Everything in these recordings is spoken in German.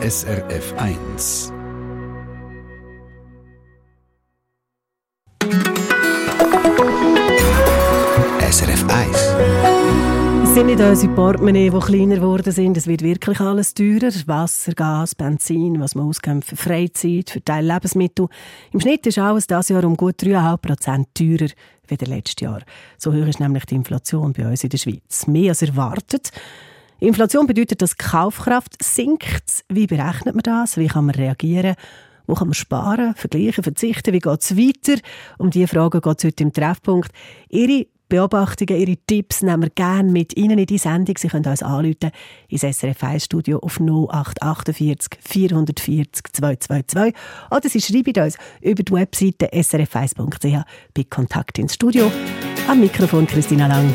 SRF 1. SRF 1. Es sind nicht unsere Portemonnaie, die kleiner geworden sind. Es wird wirklich alles teurer. Wasser, Gas, Benzin, was man ausgibt für Freizeit, für Teil Lebensmittel. Im Schnitt ist alles dieses Jahr um gut 3,5 Prozent teurer wie letztes Jahr. So hoch ist nämlich die Inflation bei uns in der Schweiz. Mehr als erwartet. Inflation bedeutet, dass die Kaufkraft sinkt. Wie berechnet man das? Wie kann man reagieren? Wo kann man sparen, vergleichen, verzichten? Wie geht es weiter? Um diese Fragen geht es heute im Treffpunkt. Ihre Beobachtungen, Ihre Tipps nehmen wir gerne mit Ihnen in die Sendung. Sie können uns anrufen ins SRF 1 Studio auf 0848 440 222 oder Sie schreiben uns über die Webseite srf1.ch bei Kontakt ins Studio. Am Mikrofon Christina Lang.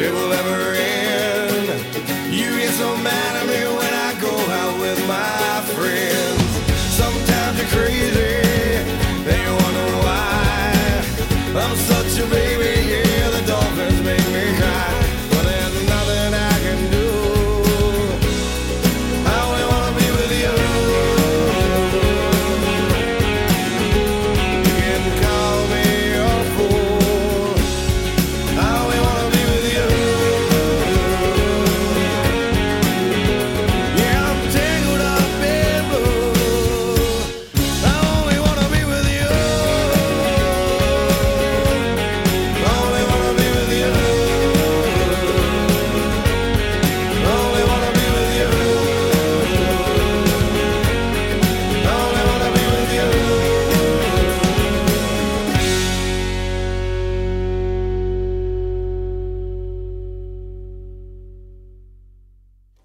it will ever end. You get so mad.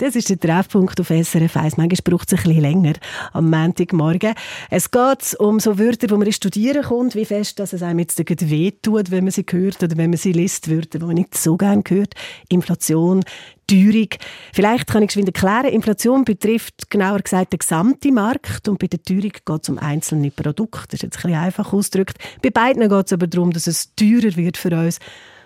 Das ist der Treffpunkt auf SRF 1. Manchmal braucht es ein bisschen länger am Montagmorgen. Es geht um so Wörter, wo man studieren kommt, wie fest dass es einem jetzt wehtut, wenn man sie hört oder wenn man sie liest, Wörter, die man nicht so gerne hört. Inflation, Teuerung. Vielleicht kann ich geschwind erklären, Inflation betrifft genauer gesagt den gesamten Markt und bei der Teuerung geht es um einzelne Produkte. Das ist jetzt ein bisschen einfach ausgedrückt. Bei beiden geht es aber darum, dass es teurer wird für uns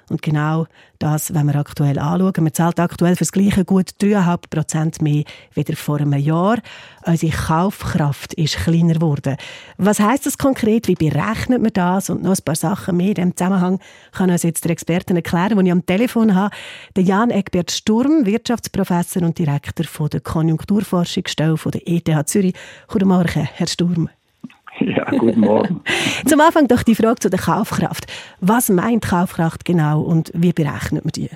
und genau das wenn wir aktuell anschauen. Man zahlt aktuell für das Gleiche gut 3,5 Prozent mehr wieder vor einem Jahr. Unsere Kaufkraft ist kleiner geworden. Was heißt das konkret? Wie berechnet man das? Und noch ein paar Sachen mehr in diesem Zusammenhang kann uns jetzt der Experten erklären, den ich am Telefon habe. Der Jan Egbert Sturm, Wirtschaftsprofessor und Direktor von der Konjunkturforschungsstelle von der ETH Zürich. Guten Morgen, Herr Sturm. Ja, guten Morgen. Zum Anfang doch die Frage zu der Kaufkraft. Was meint Kaufkraft genau und wie berechnet man die?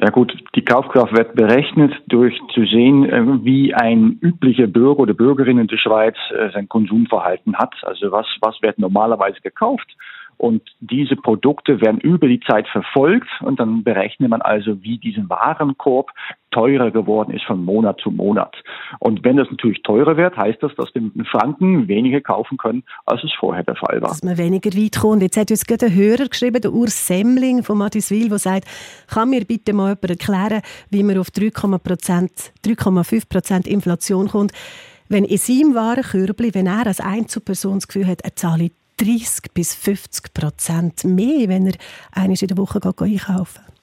Ja gut, die Kaufkraft wird berechnet durch zu sehen, äh, wie ein üblicher Bürger oder Bürgerin in der Schweiz äh, sein Konsumverhalten hat. Also was, was wird normalerweise gekauft und diese Produkte werden über die Zeit verfolgt und dann berechnet man also, wie dieser Warenkorb teurer geworden ist von Monat zu Monat. Und wenn das natürlich teurer wird, heißt das, dass wir mit einem Franken weniger kaufen können, als es vorher der Fall war. Dass man weniger weit kommt. Jetzt hat uns gerade ein Hörer geschrieben, der Urs Semmling von Matiswil, der sagt, kann mir bitte mal jemand erklären, wie man auf 3,5 Prozent Inflation kommt, wenn in seinem Warenkörbli, wenn er als Einzelperson das Gefühl hat, er zahle 30 bis 50 Prozent mehr, wenn er einmal in der Woche einkaufen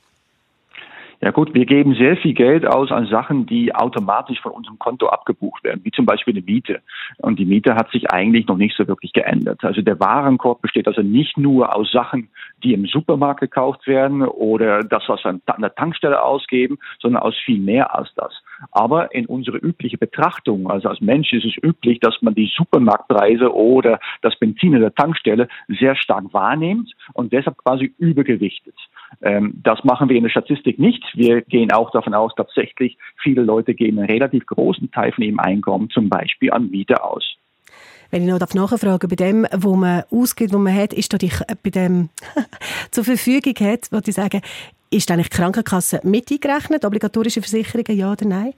ja gut, wir geben sehr viel Geld aus an Sachen, die automatisch von unserem Konto abgebucht werden, wie zum Beispiel eine Miete. Und die Miete hat sich eigentlich noch nicht so wirklich geändert. Also der Warenkorb besteht also nicht nur aus Sachen, die im Supermarkt gekauft werden oder das, was wir an der Tankstelle ausgeben, sondern aus viel mehr als das. Aber in unsere übliche Betrachtung, also als Mensch ist es üblich, dass man die Supermarktpreise oder das Benzin in der Tankstelle sehr stark wahrnimmt und deshalb quasi übergewichtet. Ähm, das machen wir in der Statistik nicht. Wir gehen auch davon aus, tatsächlich viele Leute geben einen relativ großen Teil von ihrem Einkommen zum Beispiel an Miete aus. Wenn ich noch nachfragen bei dem, wo man ausgeht, wo man hat, ist da die, bei dem zur Verfügung hat, würde ich sagen, ist eigentlich die Krankenkasse mit eingerechnet, obligatorische Versicherungen, ja oder nein?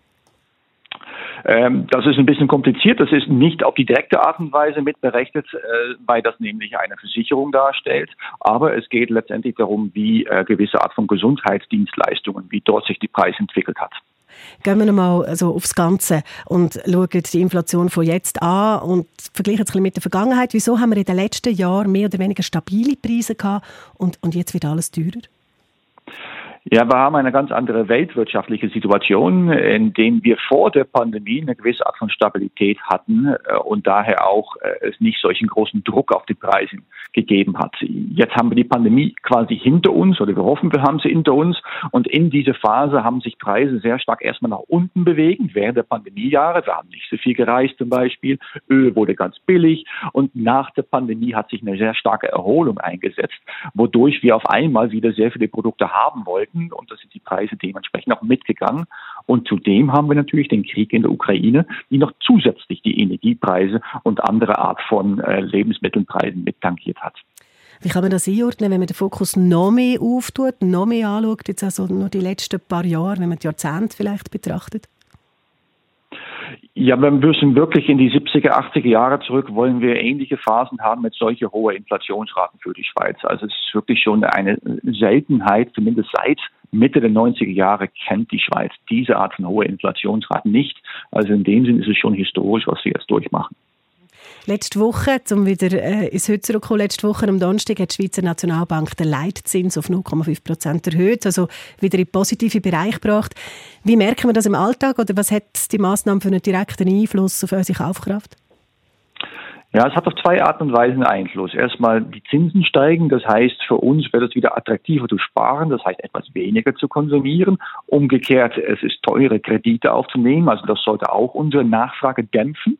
Ähm, das ist ein bisschen kompliziert. Das ist nicht auf die direkte Art und Weise mitberechnet, äh, weil das nämlich eine Versicherung darstellt. Aber es geht letztendlich darum, wie äh, gewisse Art von Gesundheitsdienstleistungen, wie dort sich die Preis entwickelt hat. Gehen wir nochmal also aufs Ganze und schauen die Inflation von jetzt an und vergleichen es mit der Vergangenheit. Wieso haben wir in den letzten Jahren mehr oder weniger stabile Preise gehabt und, und jetzt wird alles teurer? Ja, wir haben eine ganz andere weltwirtschaftliche Situation, in dem wir vor der Pandemie eine gewisse Art von Stabilität hatten äh, und daher auch äh, es nicht solchen großen Druck auf die Preise gegeben hat. Jetzt haben wir die Pandemie quasi hinter uns oder wir hoffen, wir haben sie hinter uns und in dieser Phase haben sich Preise sehr stark erstmal nach unten bewegt während der Pandemiejahre. Wir haben nicht so viel gereist zum Beispiel, Öl wurde ganz billig und nach der Pandemie hat sich eine sehr starke Erholung eingesetzt, wodurch wir auf einmal wieder sehr viele Produkte haben wollten Produkten und da sind die Preise dementsprechend auch mitgegangen. Und zudem haben wir natürlich den Krieg in der Ukraine, die noch zusätzlich die Energiepreise und andere Art von äh, Lebensmittelpreisen mittankiert hat. Wie kann man das einordnen, wenn man den Fokus noch mehr auftut, noch mehr anschaut, jetzt also nur die letzten paar Jahre, wenn man die Jahrzehnte vielleicht betrachtet? Ja, wir müssen wirklich in die 70er, 80er Jahre zurück, wollen wir ähnliche Phasen haben mit solche hohe Inflationsraten für die Schweiz. Also es ist wirklich schon eine Seltenheit, zumindest seit Mitte der 90er Jahre kennt die Schweiz diese Art von hohe Inflationsraten nicht. Also in dem Sinn ist es schon historisch, was wir jetzt durchmachen. Letzte Woche, um wieder äh, ins Heute zurückzukommen, letzte Woche am Donnerstag hat die Schweizer Nationalbank den Leitzins auf 0,5 Prozent erhöht, also wieder in den positiven Bereich gebracht. Wie merken wir das im Alltag oder was hat die Maßnahme für einen direkten Einfluss auf unsere Kaufkraft? Ja, es hat auf zwei Arten und Weisen Einfluss. Erstmal die Zinsen steigen, das heißt für uns wird es wieder attraktiver zu sparen, das heißt etwas weniger zu konsumieren. Umgekehrt, es ist teure Kredite aufzunehmen, also das sollte auch unsere Nachfrage dämpfen.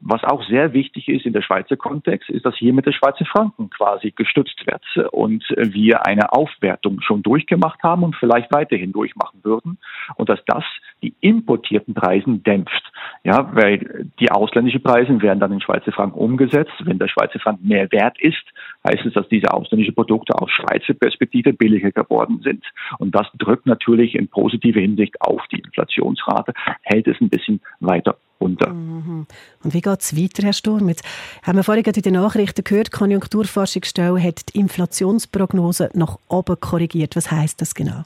Was auch sehr wichtig ist in der Schweizer Kontext, ist, dass hier mit der Schweizer Franken quasi gestützt wird und wir eine Aufwertung schon durchgemacht haben und vielleicht weiterhin durchmachen würden und dass das die importierten Preisen dämpft. Ja, weil die ausländischen Preise werden dann in Schweizer Franken umgesetzt. Wenn der Schweizer Franken mehr wert ist, heißt es, dass diese ausländischen Produkte aus Schweizer Perspektive billiger geworden sind. Und das drückt natürlich in positive Hinsicht auf die Inflationsrate, hält es ein bisschen weiter runter. Mhm. Und wie geht es weiter, Herr Sturm? Jetzt haben wir vorhin in den Nachrichten gehört, die Konjunkturforschungsstelle hat die Inflationsprognose nach oben korrigiert. Was heißt das genau?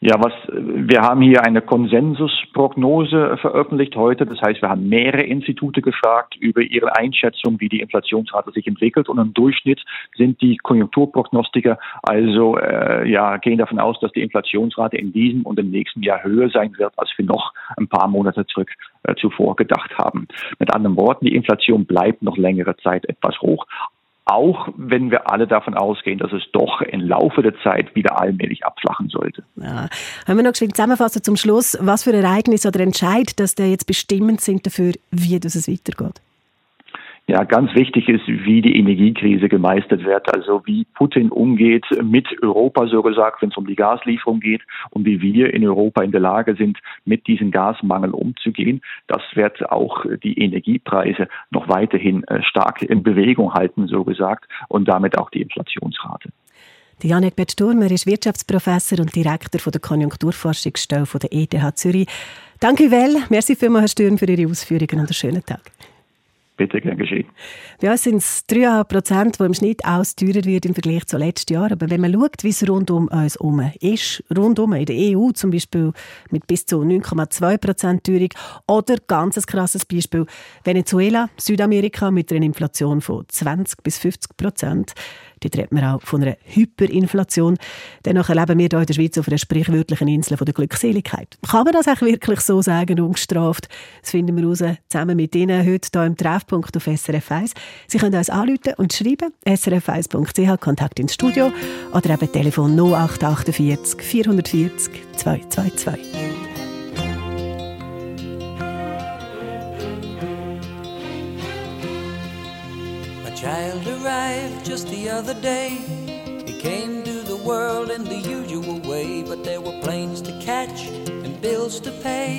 Ja, was, wir haben hier eine Konsensusprognose veröffentlicht heute. Das heißt, wir haben mehrere Institute gefragt über ihre Einschätzung, wie die Inflationsrate sich entwickelt. Und im Durchschnitt sind die Konjunkturprognostiker also, äh, ja, gehen davon aus, dass die Inflationsrate in diesem und im nächsten Jahr höher sein wird, als wir noch ein paar Monate zurück äh, zuvor gedacht haben. Mit anderen Worten, die Inflation bleibt noch längere Zeit etwas hoch auch wenn wir alle davon ausgehen, dass es doch im Laufe der Zeit wieder allmählich abflachen sollte. Ja. Haben wir noch geschwind zusammenfassen zum Schluss, was für Ereignisse oder Entscheid, dass der jetzt bestimmend sind dafür, wie das es weitergeht? Ja, ganz wichtig ist, wie die Energiekrise gemeistert wird, also wie Putin umgeht mit Europa, so gesagt, wenn es um die Gaslieferung geht und wie wir in Europa in der Lage sind, mit diesem Gasmangel umzugehen. Das wird auch die Energiepreise noch weiterhin äh, stark in Bewegung halten, so gesagt, und damit auch die Inflationsrate. Die Janek Bettsturmer ist Wirtschaftsprofessor und Direktor der Konjunkturforschungsstelle der ETH Zürich. Danke, Well. Merci vielmals, Herr Sturm, für Ihre Ausführungen und einen schönen Tag. Bitte, gern geschehen. Bei uns sind es 3,5 Prozent, die im Schnitt aus teurer wird im Vergleich zu letzten Jahr. Aber wenn man schaut, wie es rund um uns herum ist, rundum in der EU zum Beispiel mit bis zu 9,2 Prozent Teuerung oder ganz ein krasses Beispiel Venezuela, Südamerika mit einer Inflation von 20 bis 50 Prozent. Dort redet man auch von einer Hyperinflation. Dennoch erleben wir hier in der Schweiz auf einer sprichwörtlichen Insel von der Glückseligkeit. Kann man das auch wirklich so sagen, ungestraft? Das finden wir raus, zusammen mit Ihnen heute hier im Treffpunkt auf SRF 1. Sie können uns anrufen und schreiben, srf1.ch, Kontakt ins Studio oder eben Telefon 0848 440 222. Child arrived just the other day. He came to the world in the usual way, but there were planes to catch and bills to pay.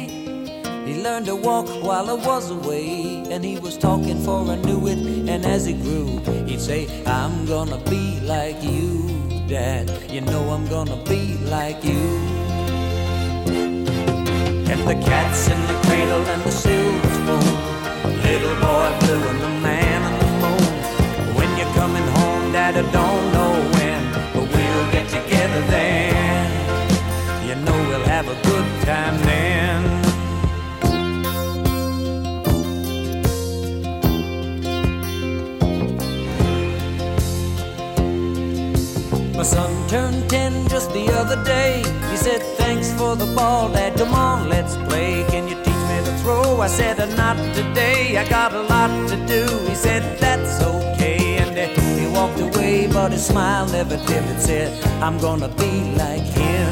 He learned to walk while I was away, and he was talking for I knew it. And as he grew, he'd say, I'm gonna be like you, Dad. You know I'm gonna be like you. And the cat's in the cradle and the silver spoon, little boy blue and the I don't know when, but we'll get together then. You know we'll have a good time then. My son turned 10 just the other day. He said, Thanks for the ball, Dad. Come on, let's play. Can you teach me to throw? I said, uh, Not today. I got a lot to do. He said, That's okay And uh, he walked away, but his smile never dimmed. Said, I'm gonna be like him.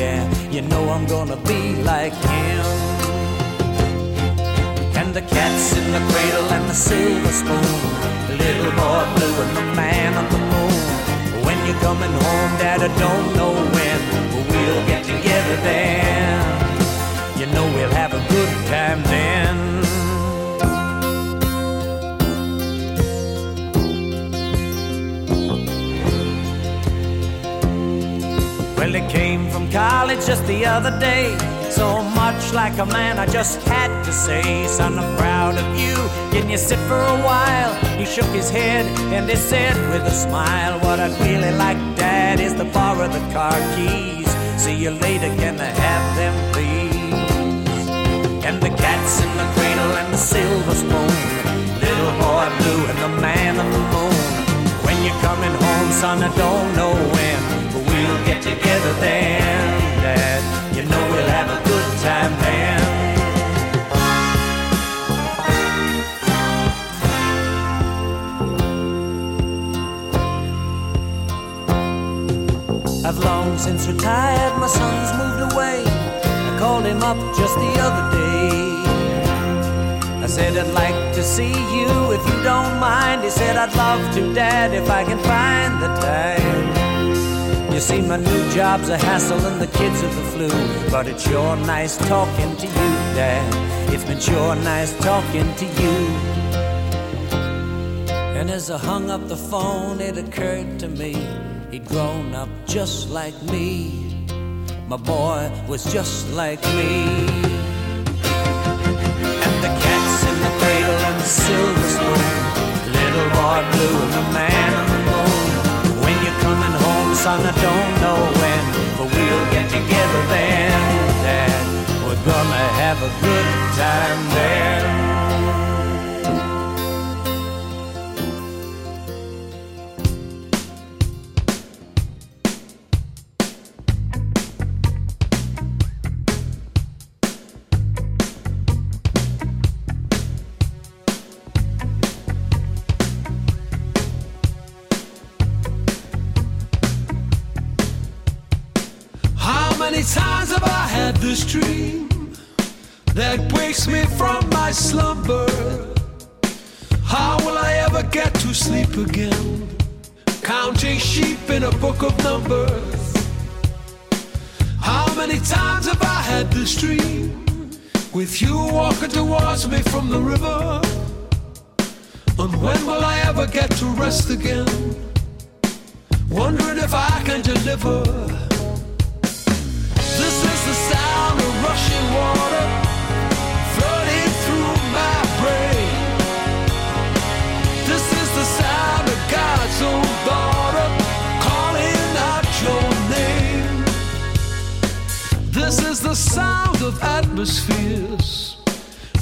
Yeah, you know I'm gonna be like him. And the cat's in the cradle and the silver spoon. The little boy blue and the man on the moon. When you're coming home, Dad, I don't know when, but we'll get together then. You know we'll have a good time then. He came from college just the other day. So much like a man, I just had to say, Son, I'm proud of you. Can you sit for a while? He shook his head and he said with a smile, What I'd really like, Dad, is to borrow the car keys. See you later, can I have them, please? And the cat's in the cradle and the silver spoon. Little boy blue and the man on the moon. When you're coming home, son, I don't know when get together then. You know we'll have a good time then. I've long since retired, my son's moved away. I called him up just the other day I said, I'd like to see you if you don't mind. He said, I'd love to, Dad, if I can find the time. You see, my new job's a hassle and the kids are the flu. But it's sure nice talking to you, Dad. It's been sure nice talking to you. And as I hung up the phone, it occurred to me he'd grown up just like me. My boy was just like me. And the cat's in the cradle and the silver spoon, little boy blue and the man son, I don't know when, but we'll get together then, Dad. We're gonna have a good time there. Walking me from the river. And when will I ever get to rest again? Wondering if I can deliver This is the sound of rushing water flooding through my brain. This is the sound of God's own daughter calling out your name. This is the sound of atmospheres,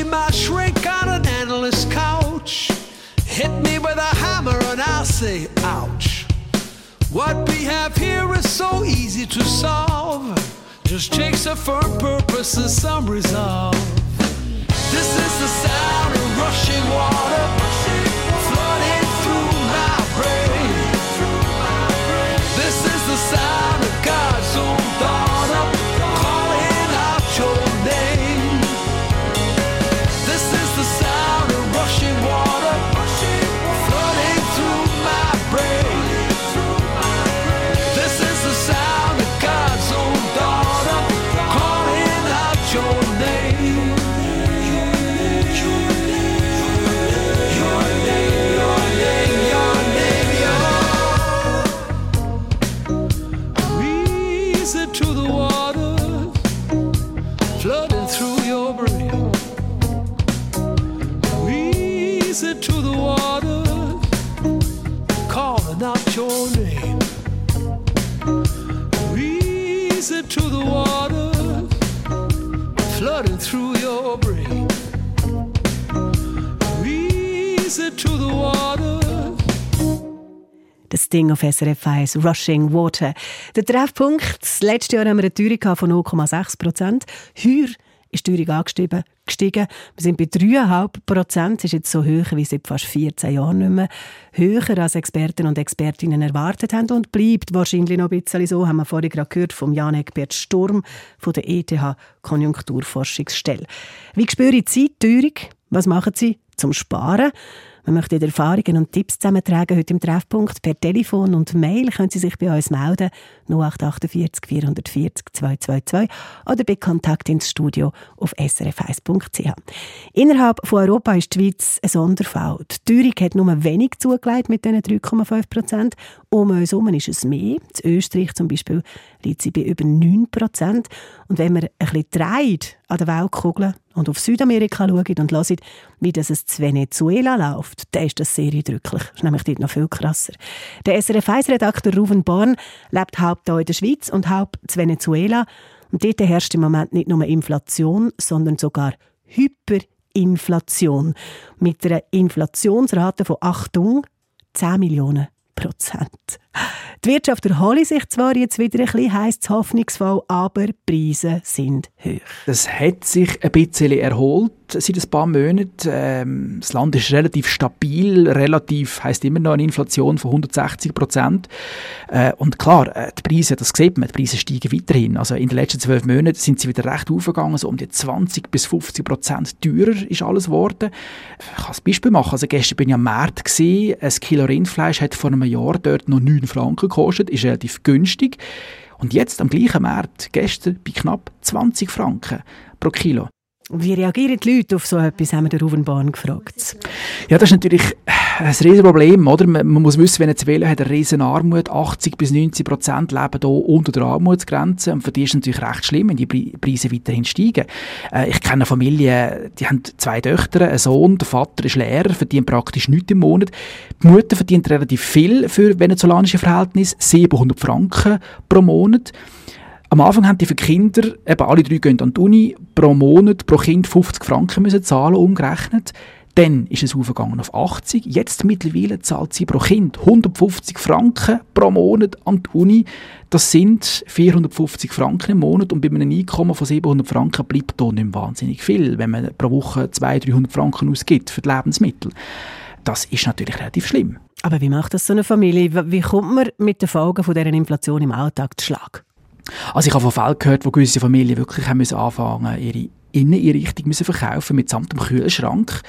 see my shrink on an endless couch. Hit me with a hammer and I'll say, ouch. What we have here is so easy to solve. Just takes a firm purpose and some resolve. This is the sound of rushing water flooding through your brain. Reason to the waters calling out your name. Reason to the waters flooding through your brain. Reason to the waters. Ding auf SRF 1, Rushing Water. Der Treffpunkt, das letzte Jahr haben wir eine Teuerung von 0,6 Prozent. Heuer ist die Teuerung angestiegen. gestiegen. Wir sind bei 3,5 Prozent. Das ist jetzt so hoch wie seit fast 14 Jahren nicht mehr. Höher als Experten und Expertinnen erwartet haben und bleibt wahrscheinlich noch ein bisschen so, haben wir vorhin gerade gehört vom Jan Egbert Sturm von der ETH Konjunkturforschungsstelle. Wie spüren Sie die Teuerung? Was machen Sie zum Sparen? Wir möchten Erfahrungen und Tipps zusammentragen heute im Treffpunkt. Per Telefon und Mail können Sie sich bei uns melden. 0848 440 222 oder bei Kontakt ins Studio auf srf1.ch. Innerhalb von Europa ist die Schweiz ein Sonderfall. Die Teuerung hat nur wenig zugelegt mit diesen 3,5 Prozent. Um uns herum ist es mehr. In Österreich zum Beispiel liegt sie bei über 9 Prozent. Und wenn man ein bisschen dreht an der Weltkugel und auf Südamerika schauen und hören, wie das es zu Venezuela läuft, dann ist das sehr eindrücklich. Das ist nämlich dort noch viel krasser. Der SRF 1-Redakteur Ruven Born lebt halb hier in der Schweiz und halb zu Venezuela. Und dort herrscht im Moment nicht nur Inflation, sondern sogar Hyperinflation. Mit einer Inflationsrate von Achtung 10 Millionen Prozent. Die Wirtschaft erhole sich zwar jetzt wieder ein bisschen, heisst es hoffnungsvoll, aber die Preise sind hoch. Das hat sich ein bisschen erholt seit ein paar Monaten. Ähm, das Land ist relativ stabil, relativ, heisst immer noch eine Inflation von 160 Prozent. Äh, und klar, äh, die Preise, das sieht man, die Preise steigen weiterhin. Also in den letzten zwölf Monaten sind sie wieder recht aufgegangen, so um die 20 bis 50 Prozent teurer ist alles geworden. Ich kann ein Beispiel machen. Also gestern bin ich am Markt gesehen, ein Kilo Rindfleisch hat vor einem Jahr dort noch 9 Franken gekostet, ist relativ günstig. Und jetzt am gleichen Markt, gestern bei knapp 20 Franken pro Kilo. Wie reagieren die Leute auf so etwas, haben wir der Ruvenbahn gefragt. Ja, das ist natürlich ein riesiges Problem, oder? Man, muss wissen, Venezuela hat eine riesen Armut. 80 bis 90 Prozent leben hier unter der Armutsgrenze. Und für die ist es natürlich recht schlimm, wenn die Preise weiterhin steigen. Äh, ich kenne eine Familie, die haben zwei Töchter, einen Sohn, der Vater ist Lehrer, verdient praktisch nichts im Monat. Die Mutter verdient relativ viel für venezolanische Verhältnisse, 700 Franken pro Monat. Am Anfang haben die für Kinder, eben alle drei gehen an die Uni, pro Monat, pro Kind 50 Franken müssen zahlen, umgerechnet. Dann ist es aufgegangen auf 80. Jetzt mittlerweile zahlt sie pro Kind 150 Franken pro Monat an die Uni. Das sind 450 Franken im Monat und bei einem Einkommen von 700 Franken bleibt da nicht wahnsinnig viel, wenn man pro Woche 200, 300 Franken ausgibt für die Lebensmittel. Das ist natürlich relativ schlimm. Aber wie macht das so eine Familie? Wie kommt man mit den Folgen von dieser Inflation im Alltag zu Schlag? Also ich habe von Fällen gehört, wo gewisse Familien wirklich haben müssen anfangen ihre Inneneinrichtung müssen verkaufen mitsamt dem Kühlschrank.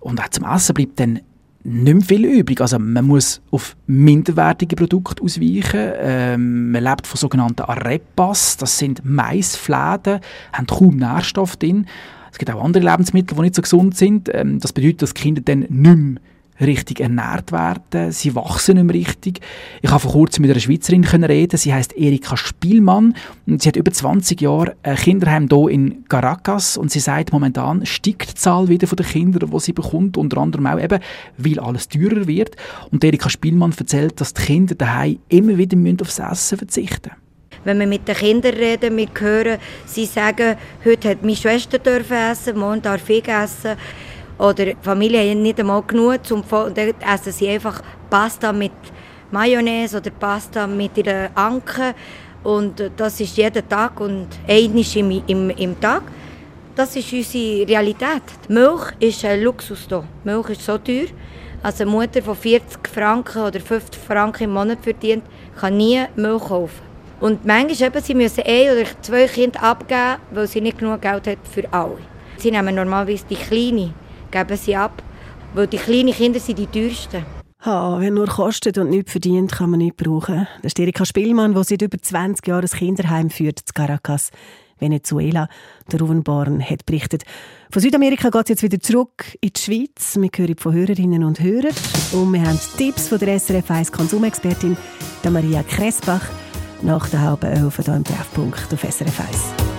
Und auch zum Essen bleibt dann nicht mehr viel übrig. Also man muss auf minderwertige Produkte ausweichen. Ähm, man lebt von sogenannten Arepas. Das sind Maisfläden, haben kaum Nährstoff drin. Es gibt auch andere Lebensmittel, die nicht so gesund sind. Ähm, das bedeutet, dass Kinder dann nicht mehr richtig ernährt werden, sie wachsen nicht mehr richtig. Ich habe vor kurzem mit einer Schweizerin reden, sie heißt Erika Spielmann und sie hat über 20 Jahre ein Kinderheim hier in Caracas und sie sagt, momentan steigt die Zahl wieder von den die sie bekommt, unter anderem auch eben, weil alles teurer wird. Und Erika Spielmann erzählt, dass die Kinder daheim immer wieder aufs Essen verzichten müssen. Wenn wir mit den Kindern reden, wir hören, sie sagen, heute hat meine Schwester dürfen essen, morgen darf ich essen. Oder die Familie hat nicht einmal genug, zum, dann essen sie einfach Pasta mit Mayonnaise oder Pasta mit ihrer Anke. Und das ist jeden Tag und einmal im, im, im Tag. Das ist unsere Realität. Die Milch ist ein Luxus hier. Die Milch ist so teuer. Also eine Mutter, die 40 Franken oder 50 Franken im Monat verdient, kann nie Milch kaufen. Und manchmal eben, sie müssen ein oder zwei Kinder abgeben, weil sie nicht genug Geld haben für alle. Sie nehmen normalerweise die Kleine geben sie ab, weil die kleinen Kinder sind die teuersten. Ha, wer nur kostet und nichts verdient, kann man nicht brauchen. Das ist Erika Spielmann, die seit über 20 Jahren ein Kinderheim führt, in Caracas, Venezuela. Der Ruven Born hat berichtet. Von Südamerika geht es jetzt wieder zurück in die Schweiz. Wir hören von Hörerinnen und Hörern. Und wir haben Tipps von der SRF 1 Konsumexpertin Maria Kressbach nach der halben Elf hier im Treffpunkt auf SRF 1.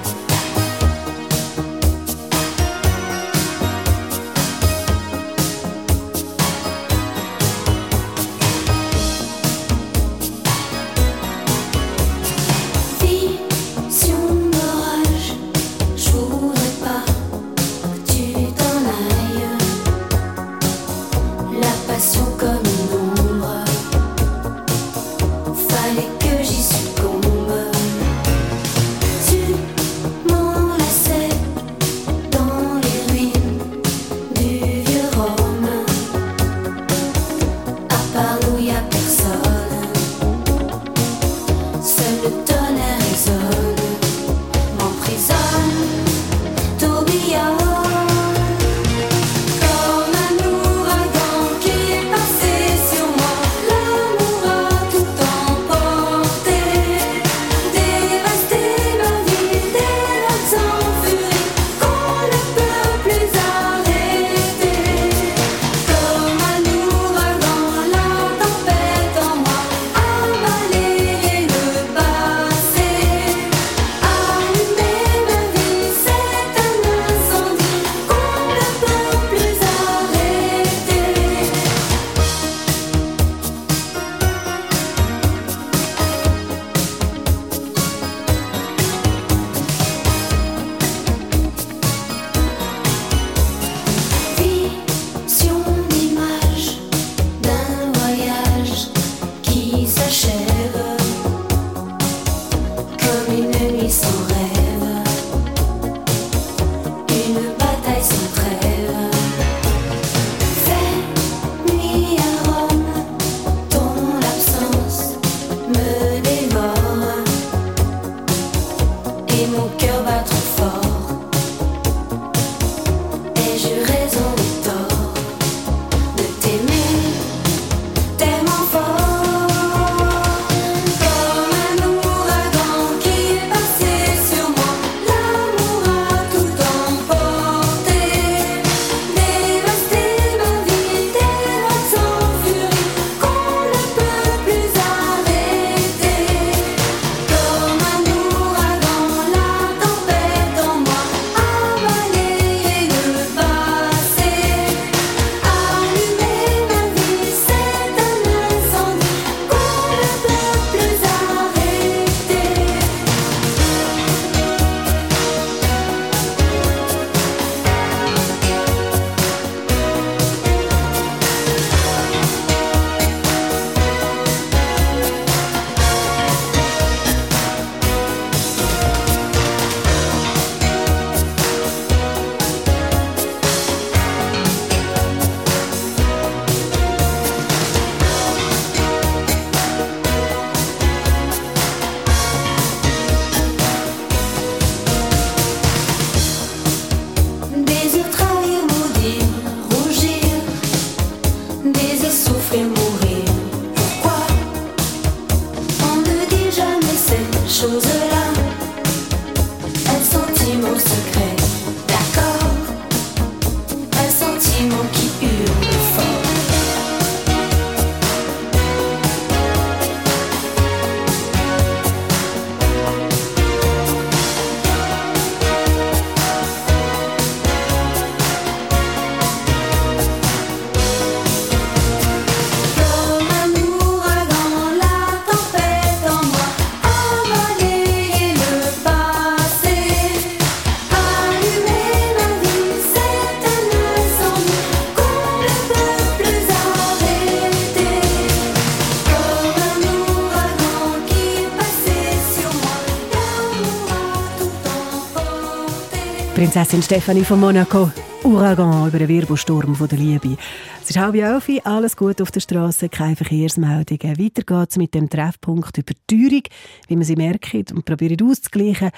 Prinzessin Stefanie von Monaco. Ouragan über den Wirbelsturm von der Liebe. Es ist halb elf, alles gut auf der Straße, keine Verkehrsmeldungen. Weiter geht es mit dem Treffpunkt über die Teuerung, wie man sie merkt und probiert auszugleichen,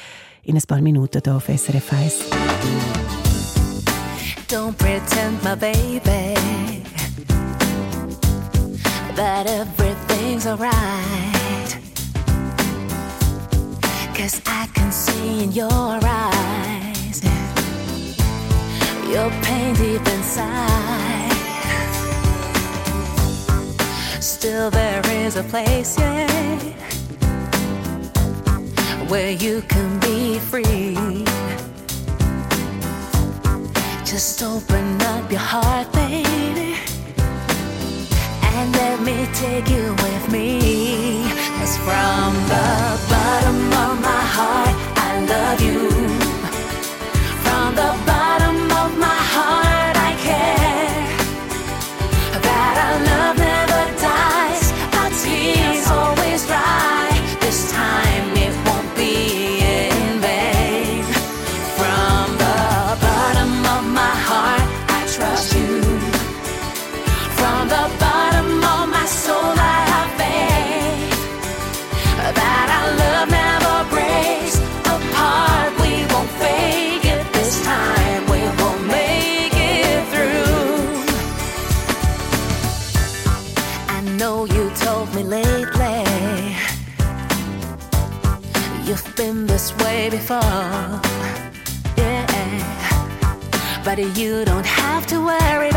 in ein paar Minuten hier auf SRF 1. Don't pretend, my baby, that everything's alright. Cause I can see in your eyes. your pain deep inside. Still, there is a place, yeah, where you can be free. Just open up your heart, baby, and let me take you with me. Cause from the bottom of my heart, I love you. fall. Yeah. But you don't have to worry.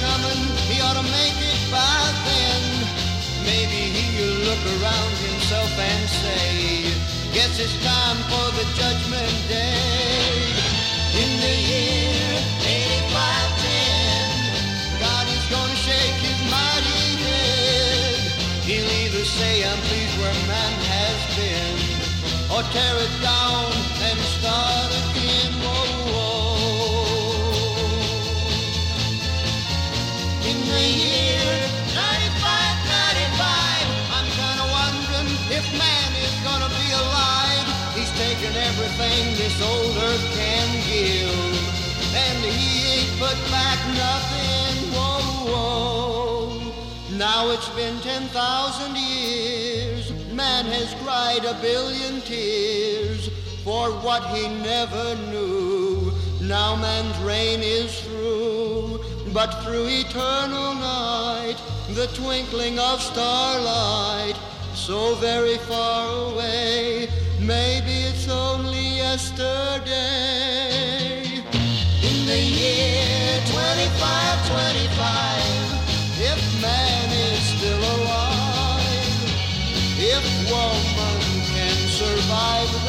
Coming, he ought to make it by then. Maybe he'll look around himself and say, Guess it's time for the judgment day. In the year 8510, God is gonna shake his mighty head. He'll either say, I'm pleased where man has been, or tear it down and start again. This old earth can give, and he ain't put back nothing. Whoa, whoa. Now it's been 10,000 years. Man has cried a billion tears for what he never knew. Now man's reign is through, but through eternal night, the twinkling of starlight, so very far away, maybe it's only yesterday. In the year 2525, if man is still alive, if woman can survive,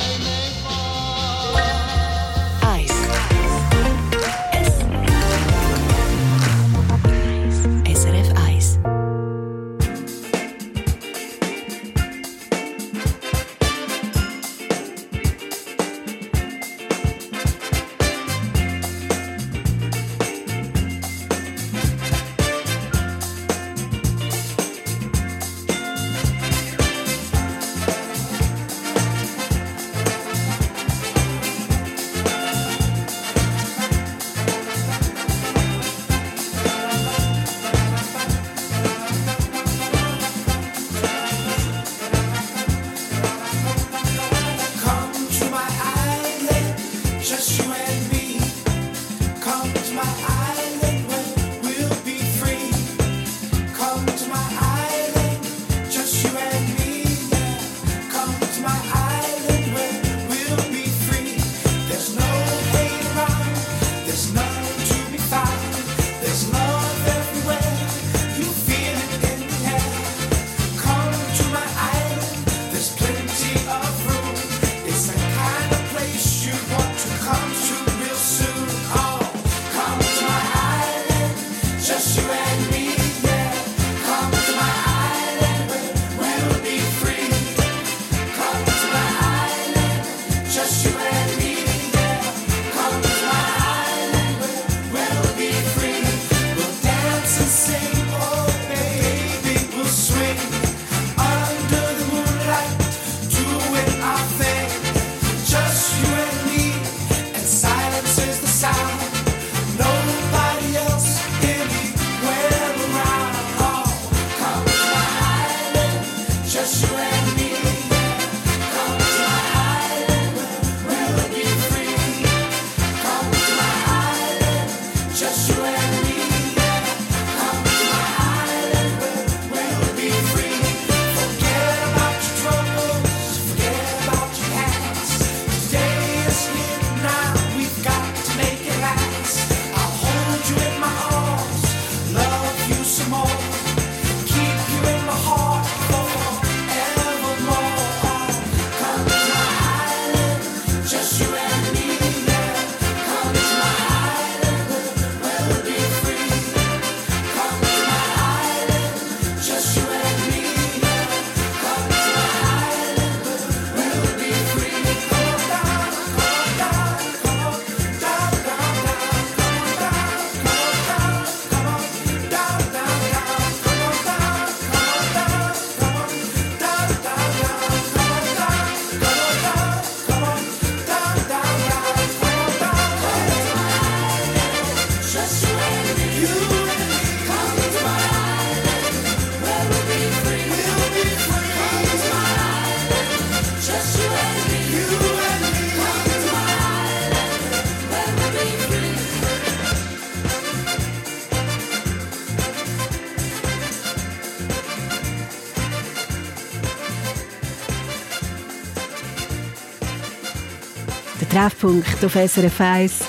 Treffpunkt auf SRF 1.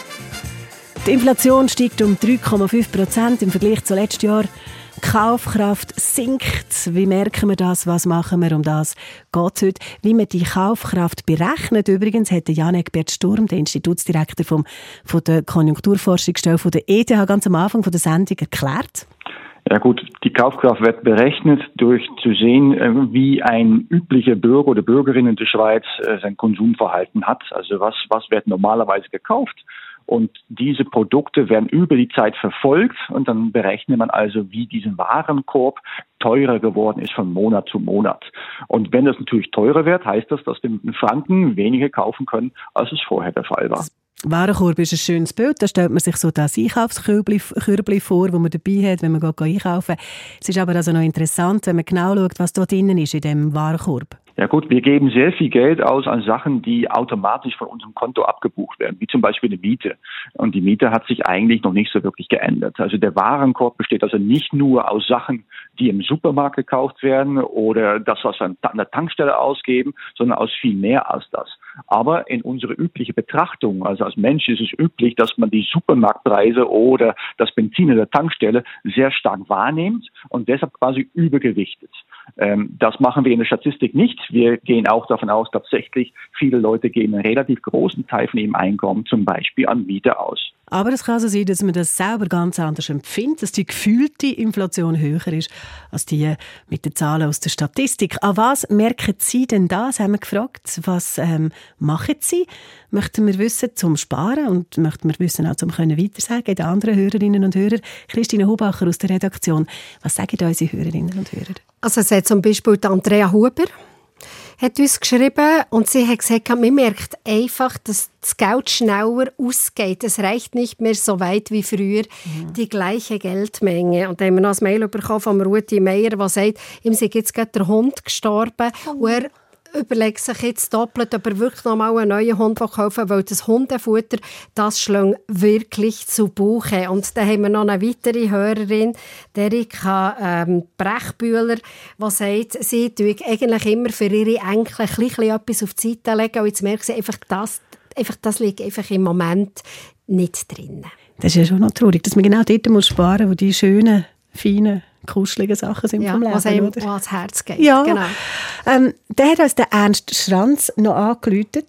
Die Inflation steigt um 3,5 Prozent im Vergleich zu letztes Jahr. Die Kaufkraft sinkt. Wie merken wir das? Was machen wir? Um das geht heute. Wie man die Kaufkraft berechnet. Übrigens hat Janek Bert Sturm, der Institutsdirektor vom, von der Konjunkturforschungsstelle von der ETH, ganz am Anfang von der Sendung erklärt. Ja gut, die Kaufkraft wird berechnet durch zu sehen, äh, wie ein üblicher Bürger oder Bürgerin in der Schweiz äh, sein Konsumverhalten hat. Also was, was wird normalerweise gekauft? Und diese Produkte werden über die Zeit verfolgt und dann berechnet man also, wie diesen Warenkorb teurer geworden ist von Monat zu Monat. Und wenn das natürlich teurer wird, heißt das, dass wir mit einem Franken weniger kaufen können, als es vorher der Fall war. Warenkorb ist ein schönes Bild. Da stellt man sich so das Einkaufskörbli Körbli vor, das man dabei hat, wenn man geht einkaufen Es ist aber also noch interessant, wenn man genau schaut, was dort drinnen ist in dem Warenkorb. Ja gut, wir geben sehr viel Geld aus an Sachen, die automatisch von unserem Konto abgebucht werden, wie zum Beispiel eine Miete. Und die Miete hat sich eigentlich noch nicht so wirklich geändert. Also der Warenkorb besteht also nicht nur aus Sachen, die im Supermarkt gekauft werden oder das, was wir an der Tankstelle ausgeben, sondern aus viel mehr als das. Aber in unsere übliche Betrachtung, also als Mensch ist es üblich, dass man die Supermarktpreise oder das Benzin in der Tankstelle sehr stark wahrnimmt und deshalb quasi übergewichtet. Ähm, das machen wir in der Statistik nicht. Wir gehen auch davon aus, tatsächlich viele Leute geben einen relativ großen Teil von ihrem Einkommen zum Beispiel an Miete aus. Aber es kann so sein, dass man das selber ganz anders empfindet, dass die gefühlte Inflation höher ist als die mit den Zahlen aus der Statistik. An was merken Sie denn das? Haben wir gefragt. Was ähm, machen Sie? Möchten wir wissen zum Sparen und möchten wir wissen auch zum können weitersagen den anderen Hörerinnen und Hörern. Christine Hubacher aus der Redaktion. Was sagen unsere Hörerinnen und Hörer? Also es hat zum Beispiel die Andrea Huber hat uns geschrieben und sie hat gesagt, man merkt einfach, dass das Geld schneller ausgeht. Es reicht nicht mehr so weit wie früher die gleiche Geldmenge. Und dann haben wir noch ein Mail bekommen von Ruti Meier, der sagt, ihm sei jetzt gerade der Hund gestorben und er überlegt sich jetzt doppelt, ob er wirklich noch mal einen neuen Hund kaufen will, weil das Hundefutter, das schlägt wirklich zu Buche. Und dann haben wir noch eine weitere Hörerin, Erika ähm, Brechbühler, die sagt, sie tut eigentlich immer für ihre Enkel ein bisschen etwas auf die Seite legen und jetzt merkt sie einfach, das, einfach, das liegt einfach im Moment nicht drin. Das ist ja schon noch traurig, dass man genau dort muss sparen muss, wo die schönen, feinen kuschelige Sachen sind Ja, vom Leben. was einem oder? ans Herz geht. Ja. Genau. Ähm, der hat uns der Ernst Schranz noch angerufen.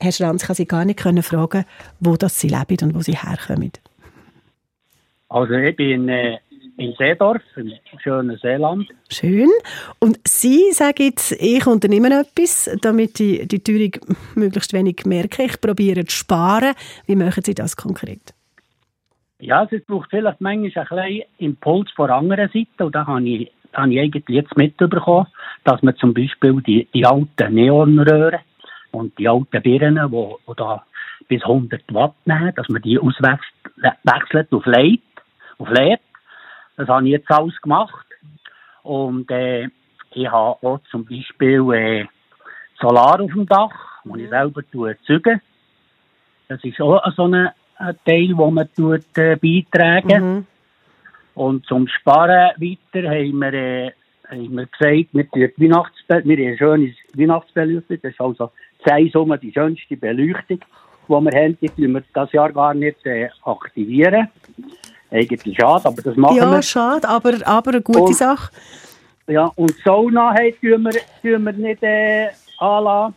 Herr Schranz kann Sie gar nicht können fragen, wo das Sie leben und wo Sie herkommen. Also ich bin äh, in Seedorf, im schönen Seeland. Schön. Und Sie sagen jetzt, ich unternehme etwas, damit ich die Teuerung möglichst wenig merke. Ich probiere zu sparen. Wie machen Sie das konkret? Ja, es braucht vielleicht manchmal ein bisschen Impuls von der anderen Seite und da habe ich, da habe ich eigentlich jetzt mitbekommen, dass man zum Beispiel die, die alten Neonröhren und die alten Birnen, die, die da bis 100 Watt nehmen, dass man die auswechselt auf LED, auf LED. Das habe ich jetzt alles gemacht. Und äh, ich habe auch zum Beispiel äh, Solar auf dem Dach, wo ich selber züge. Das ist auch so ein, ein Teil, wo man tut, äh, beitragen. Und zum Sparen weiter haben wir, äh, haben wir gesagt, wir tun Weihnachtsbe wir haben eine schöne Weihnachtsbeleuchtung. Das ist also zwei Summe die schönste Beleuchtung, die wir haben. Die tun wir das Jahr gar nicht äh, aktivieren. Eigentlich schade, aber das machen ja, wir. schade, aber, aber eine gute Und- Sache. Ja, und Sauna haben, tun wir, tun wir nicht äh, anlassen.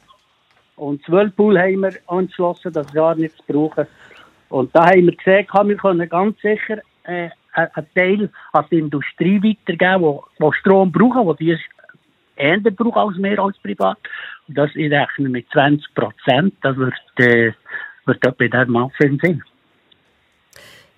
Und Whirlpool haben wir angeschlossen, das Jahr nicht zu brauchen. Und da haben wir gesehen, wir können ganz sicher äh, einen Teil an die Industrie weitergeben, wo, wo Strom brauchen, wo die eher brauchen als mehr als privat. Und das ich rechne mit 20 Prozent, das wird, äh, wird etwa in diesem Anfang sein.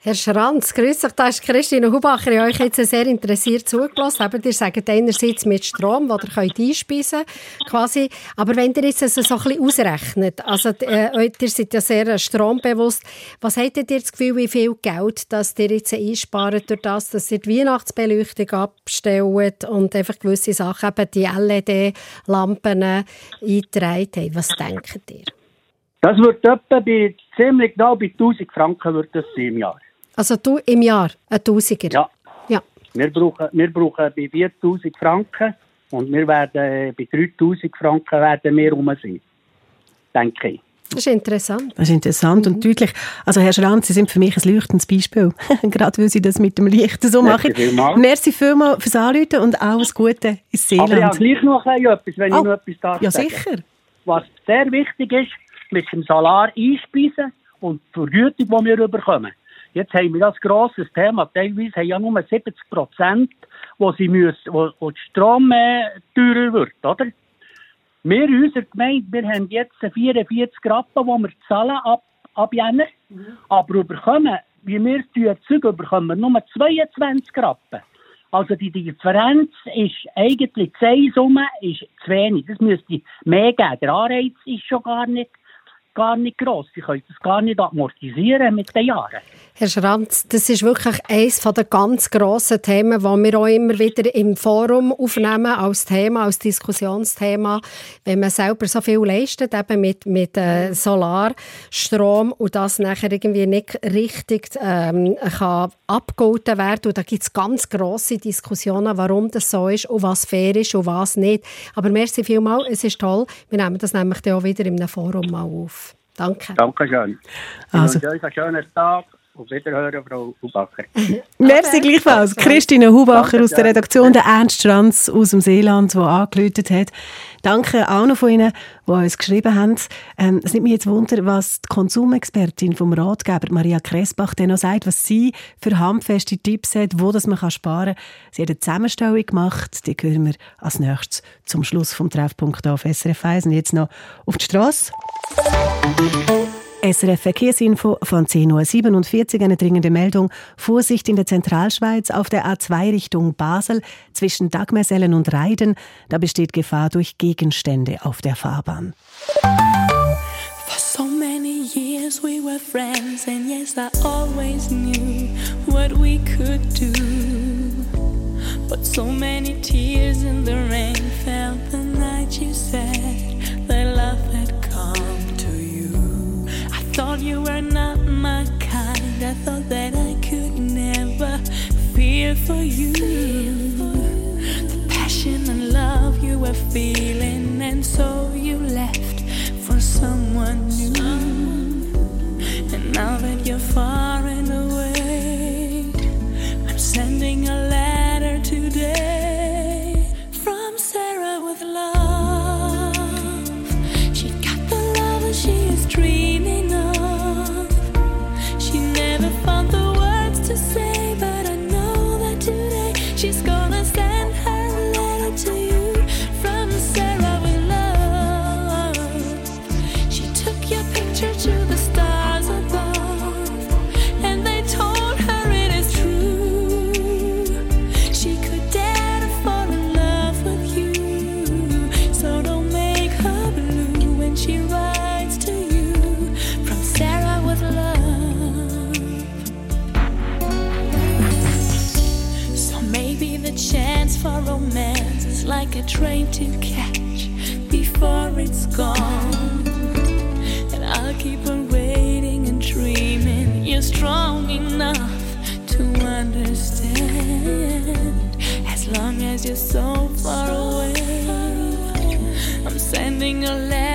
Herr Schranz, grüß euch, da ist Christine Hubacher. Ich euch jetzt sehr interessiert zugelassen. Eben, ihr sagt einerseits mit Strom, den ihr könnt einspeisen quasi. Aber wenn ihr jetzt also so ein bisschen ausrechnet, also äh, ihr seid ja sehr strombewusst, was hättet ihr das Gefühl, wie viel Geld das ihr jetzt einspart durch das, dass ihr die Weihnachtsbeleuchtung abstellt und einfach gewisse Sachen, eben die LED-Lampen eingetragen habt? Was denkt ihr? Das wird etwa bei, ziemlich genau bei 1000 Franken wird das sein im Jahr. Also du im Jahr, ein Tausiger? Ja. Ja. Wir brauchen, wir brauchen bei 4000 Franken und wir werden äh, bei 3000 Franken werden wir rum sein. Denke ich. Das ist interessant. Das ist interessant und deutlich. Also Herr Schranz, Sie sind für mich ein leuchtendes Beispiel. Gerade weil Sie das mit dem Licht so Merci machen. vielmals. Merci vielmals fürs Anrufen und alles Gute ins Aber ich habe Seeland. gleich noch etwas, wenn Oh, ich noch etwas darf ja, sagen. sicher. Was sehr wichtig ist, mit dem Salar einspeisen und die Vergütung, die wir bekommen. Jetzt haben wir das grosses Thema. Teilweise haben ja nur 70 Prozent, wo, sie wo, wo der Strom äh, teurer wird, oder? Wir in unserer Gemeinde, wir haben jetzt 44 Rappen, die wir zahlen ab, ab Jänner. Aber bekommen, wie wir es erzeugen, bekommen wir nur 22 Rappen. Also die Differenz ist eigentlich, die Zehnsumme ist zu wenig. Das müsste mehr geben. Der Anreiz ist schon gar nicht, gar nicht gross. Sie können das gar nicht amortisieren mit den Jahren. Herr Schranz, das ist wirklich eines der ganz grossen Themen, die wir auch immer wieder im Forum aufnehmen als Thema, als Diskussionsthema. Wenn man selber so viel leistet, eben mit, mit äh, Solarstrom und das nachher irgendwie nicht richtig ähm, kann abgeholten werden. Und da gibt es ganz grosse Diskussionen, warum das so ist und was fair ist und was nicht. Aber merci vielmals, es ist toll. Wir nehmen das nämlich auch wieder in einem Forum mal auf. Danke. Dankeschön. Ich Also. wünsche euch einen schönen Tag. Auf Wiederhören, Frau Hubacher. Merci gleichfalls. Christine Hubacher Danke aus der. Redaktion, der Ernst Stranz aus dem Seeland, der angeläutet hat. Danke auch noch von Ihnen, die uns geschrieben haben. Ähm, es nimmt mich jetzt Wunder, was die Konsumexpertin vom Ratgeber Maria Kressbach denn noch sagt, was sie für handfeste Tipps hat, wo das man kann sparen kann. Sie hat eine Zusammenstellung gemacht, die hören wir als nächstes zum Schluss vom Treffpunkt auf SRF 1. Und jetzt noch auf die Straße. SRF Verkehrsinfo von 10.47 Uhr. Eine dringende Meldung. Vorsicht in der Zentralschweiz auf der A2 Richtung Basel zwischen Dagmersellen und Reiden. Da besteht Gefahr durch Gegenstände auf der Fahrbahn. For so many years we were friends, and yes, I always knew what we could do. But so many tears in the rain fell thought you were not my kind, I thought that I could never feel for you. The passion and love you were feeling, and so train to catch before it's gone. And I'll keep on waiting and dreaming you're strong enough to understand. As long as you're so far away, I'm sending a letter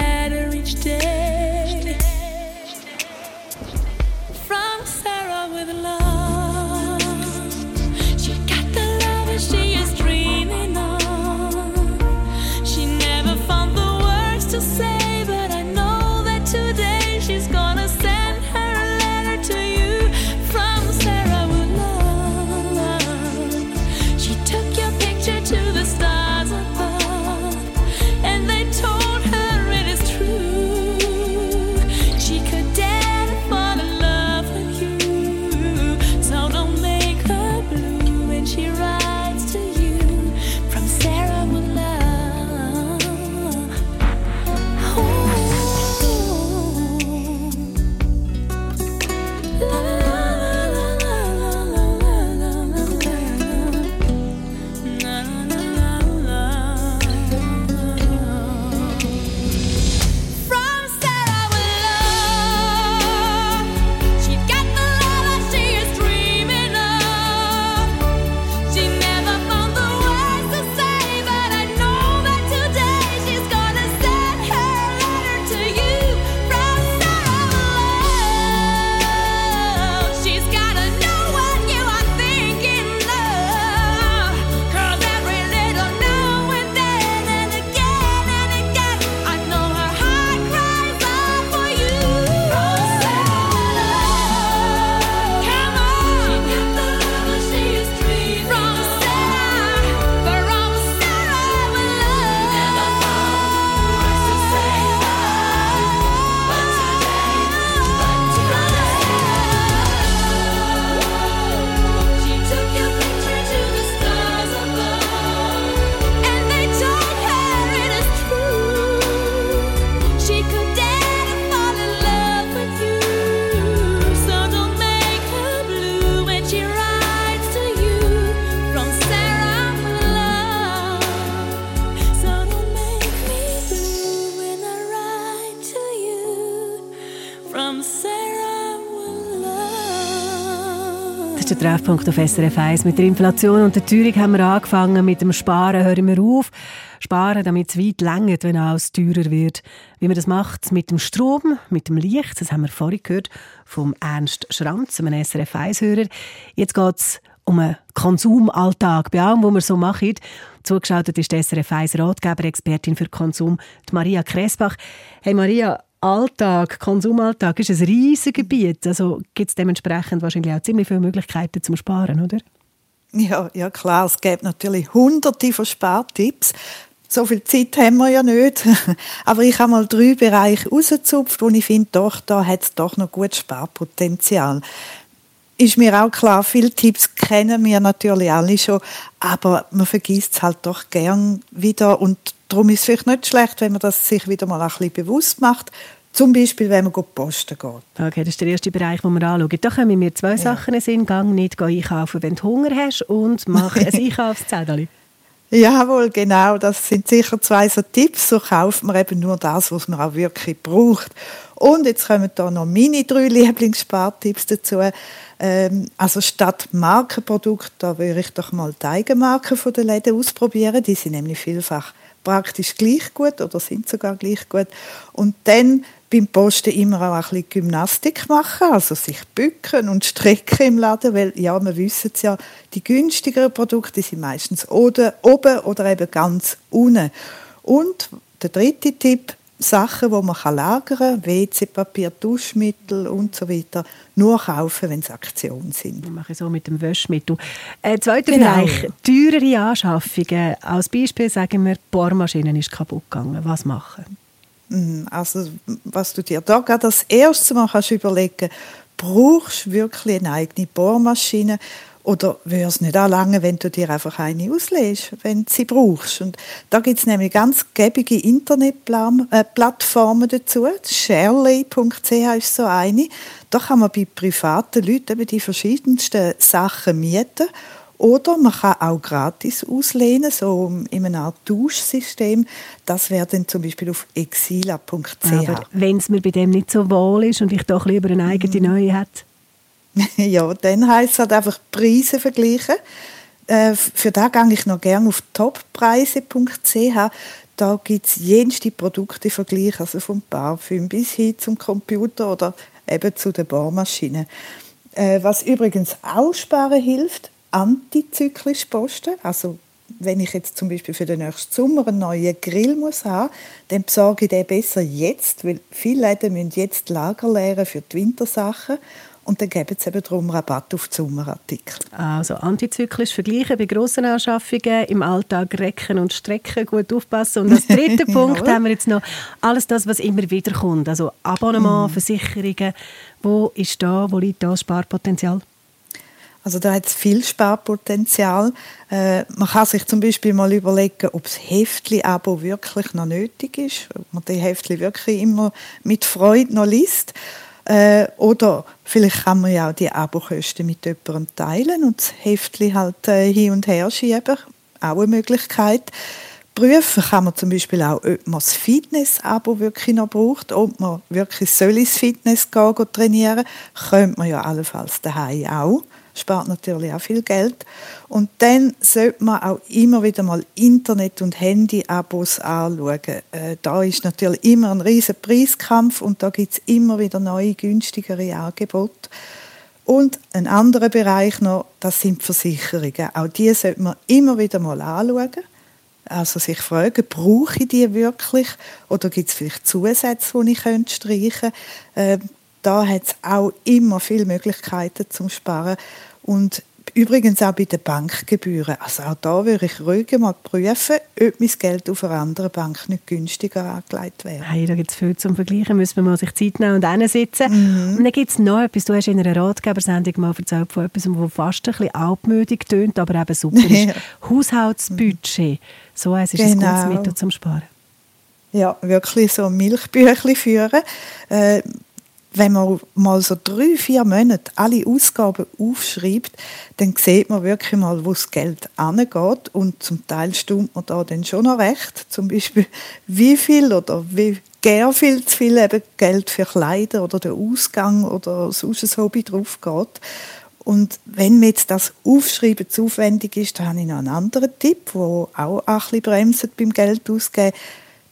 ist der Treffpunkt auf SRF 1. Mit der Inflation und der Teuerung haben wir angefangen. Mit dem Sparen hören wir auf. Sparen, damit es weit länger, wenn alles teurer wird. Wie man das macht mit dem Strom, mit dem Licht, das haben wir vorhin gehört vom Ernst Schranz, einem SRF 1-Hörer. Jetzt geht es um einen Konsumalltag, bei allem, was wir so machen. Zugeschaltet ist die SRF 1 Ratgeber-Expertin für Konsum, Maria Kressbach. Hey Maria, Alltag, Konsumalltag ist ein riesiges Gebiet. Also gibt es dementsprechend wahrscheinlich auch ziemlich viele Möglichkeiten zum Sparen, oder? Ja, ja klar, es gibt natürlich hunderte von Spartipps. So viel Zeit haben wir ja nicht. Aber ich habe mal drei Bereiche rausgezupft, wo ich finde, doch, da hat es doch noch gut Sparpotenzial. Ist mir auch klar, viele Tipps kennen wir natürlich alle schon, aber man vergisst es halt doch gern wieder und darum ist es vielleicht nicht schlecht, wenn man das sich wieder mal ein bisschen bewusst macht. Zum Beispiel, wenn man posten geht. Okay, das ist der erste Bereich, den wir anschauen. Da kommen mir zwei ja. Sachen in den Gang. Nicht einkaufen, wenn du Hunger hast und mach ein Einkaufszettel. Jawohl, genau. Das sind sicher zwei so Tipps. So kauft man eben nur das, was man auch wirklich braucht. Und jetzt kommen da noch meine drei Lieblingsspartipps dazu. Ähm, also statt Markenprodukt, da würde ich doch mal die Eigenmarken von den Läden ausprobieren. Die sind nämlich vielfach praktisch gleich gut oder sind sogar gleich gut. Und dann beim Posten immer auch ein bisschen Gymnastik machen, also sich bücken und strecken im Laden, weil ja, wir wissen es ja, die günstigeren Produkte sind meistens oben oder eben ganz unten. Und der dritte Tipp, Sachen, die man lagern kann, WC-Papier, Duschmittel und so weiter, nur kaufen, wenn es Aktionen sind. Das mache ich so mit dem Waschmittel. Äh, zweiter genau. Bereich, teurere Anschaffungen. Als Beispiel sagen wir, die Bohrmaschine ist kaputt gegangen. Was machen? Mm, also, was du dir da gerade als erstes mal kannst überlegen brauchst du wirklich eine eigene Bohrmaschine oder würde es nicht auch lange, wenn du dir einfach eine auslegst, wenn du sie brauchst? Und da gibt es nämlich ganz gäbige Internetplattformen dazu. Sharely.ch ist so eine. Da kann man bei privaten Leuten eben die verschiedensten Sachen mieten. Oder man kann auch gratis auslehnen, so in einer Art Tauschsystem. Das wäre dann zum Beispiel auf exila.ch. Aber wenn es mir bei dem nicht so wohl ist und ich doch lieber eine eigene mhm. neue hätte? ja, dann heisst es halt einfach Preise vergleichen. Äh, für da gehe ich noch gerne auf toppreise.ch. Da gibt es jenste Produkte vergleichen, also vom Parfüm bis hin zum Computer oder eben zu den Bohrmaschinen. Äh, was übrigens auch sparen hilft, antizyklisch posten. Also wenn ich jetzt zum Beispiel für den nächsten Sommer einen neuen Grill muss haben, dann besorge ich den besser jetzt, weil viele Läden müssen jetzt Lager leeren für die Wintersachen und dann geben sie eben darum Rabatt auf die Sommerartikel. Also antizyklisch vergleichen bei grossen Anschaffungen, im Alltag recken und strecken, gut aufpassen. Und als dritten Punkt haben wir jetzt noch alles das, was immer wieder kommt. Also Abonnement, mm. Versicherungen. Wo ist da, wo liegt da das Sparpotenzial? Also da hat es viel Sparpotenzial. Äh, man kann sich zum Beispiel mal überlegen, ob das Heftli-Abo wirklich noch nötig ist, ob man die Heftli wirklich immer mit Freude noch liest. Äh, oder vielleicht kann man ja auch die Abokosten mit jemandem teilen und das Heftchen halt äh, hin und her schieben. Auch eine Möglichkeit. Prüfen kann man zum Beispiel auch, ob man das Fitness-Abo wirklich noch braucht, ob man wirklich soll ins Fitness gehen, gehen trainieren. Könnte man ja allenfalls daheim auch spart natürlich auch viel Geld. Und dann sollte man auch immer wieder mal Internet- und Handy-Abos anschauen. Äh, da ist natürlich immer ein riesen Preiskampf und da gibt es immer wieder neue, günstigere Angebote. Und ein anderer Bereich noch, das sind Versicherungen. Auch die sollte man immer wieder mal anschauen. Also sich fragen, brauche ich die wirklich? Oder gibt es vielleicht Zusätze, die ich streichen könnte? Äh, da hat es auch immer viele Möglichkeiten zum Sparen. Und übrigens auch bei den Bankgebühren. Also auch da würde ich ruhig mal prüfen, ob mein Geld auf einer anderen Bank nicht günstiger angelegt wäre. Hey, da gibt es viel zum Vergleichen, müssen wir mal sich Zeit nehmen und hinsetzen. Mhm. Und dann gibt es noch etwas, du hast in einer Ratgebersendung mal erzählt von etwas, das fast ein bisschen altmüdig tönt, aber eben super ist. Haushaltsbudget. So eins ist genau. ein gutes Mittel zum Sparen. Ja, wirklich so Milchbüchli führen. Äh, wenn man mal so drei, vier Monate alle Ausgaben aufschreibt, dann sieht man wirklich mal, wo das Geld angeht und zum Teil stimmt man da dann schon noch recht. Zum Beispiel, wie viel oder wie gern viel zu viel eben Geld für Kleider oder den Ausgang oder sonst ein Hobby drauf geht. Und wenn mir jetzt das Aufschreiben zu aufwendig ist, dann habe ich noch einen anderen Tipp, der auch ein bisschen bremst beim Geld ausgeben.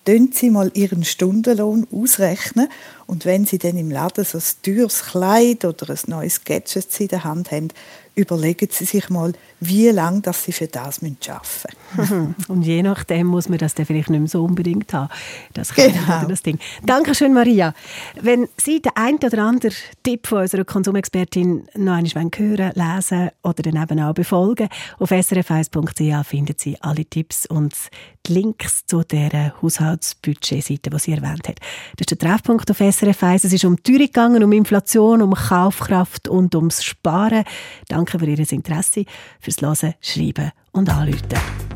Tun Sie mal Ihren Stundenlohn ausrechnen. Und wenn Sie dann im Laden so ein teures Kleid oder ein neues Gadget in der Hand haben, überlegen Sie sich mal, wie lange dass Sie für das arbeiten müssen. Und je nachdem muss man das dann vielleicht nicht mehr so unbedingt haben. Das, kann Genau. das Ding. Dankeschön, Maria. Wenn Sie den einen oder anderen Tipp von unserer Konsumexpertin noch einmal hören lesen oder dann eben auch befolgen, auf srf1.ch finden Sie alle Tipps und die Links zu dieser Haushaltsbudgetseite, die sie erwähnt hat. Das ist der Treffpunkt auf SRF 1. Es ist um Teuerung gegangen, um Inflation, um Kaufkraft und ums Sparen. Danke für Ihr Interesse, fürs Hören, Schreiben und Anrufen.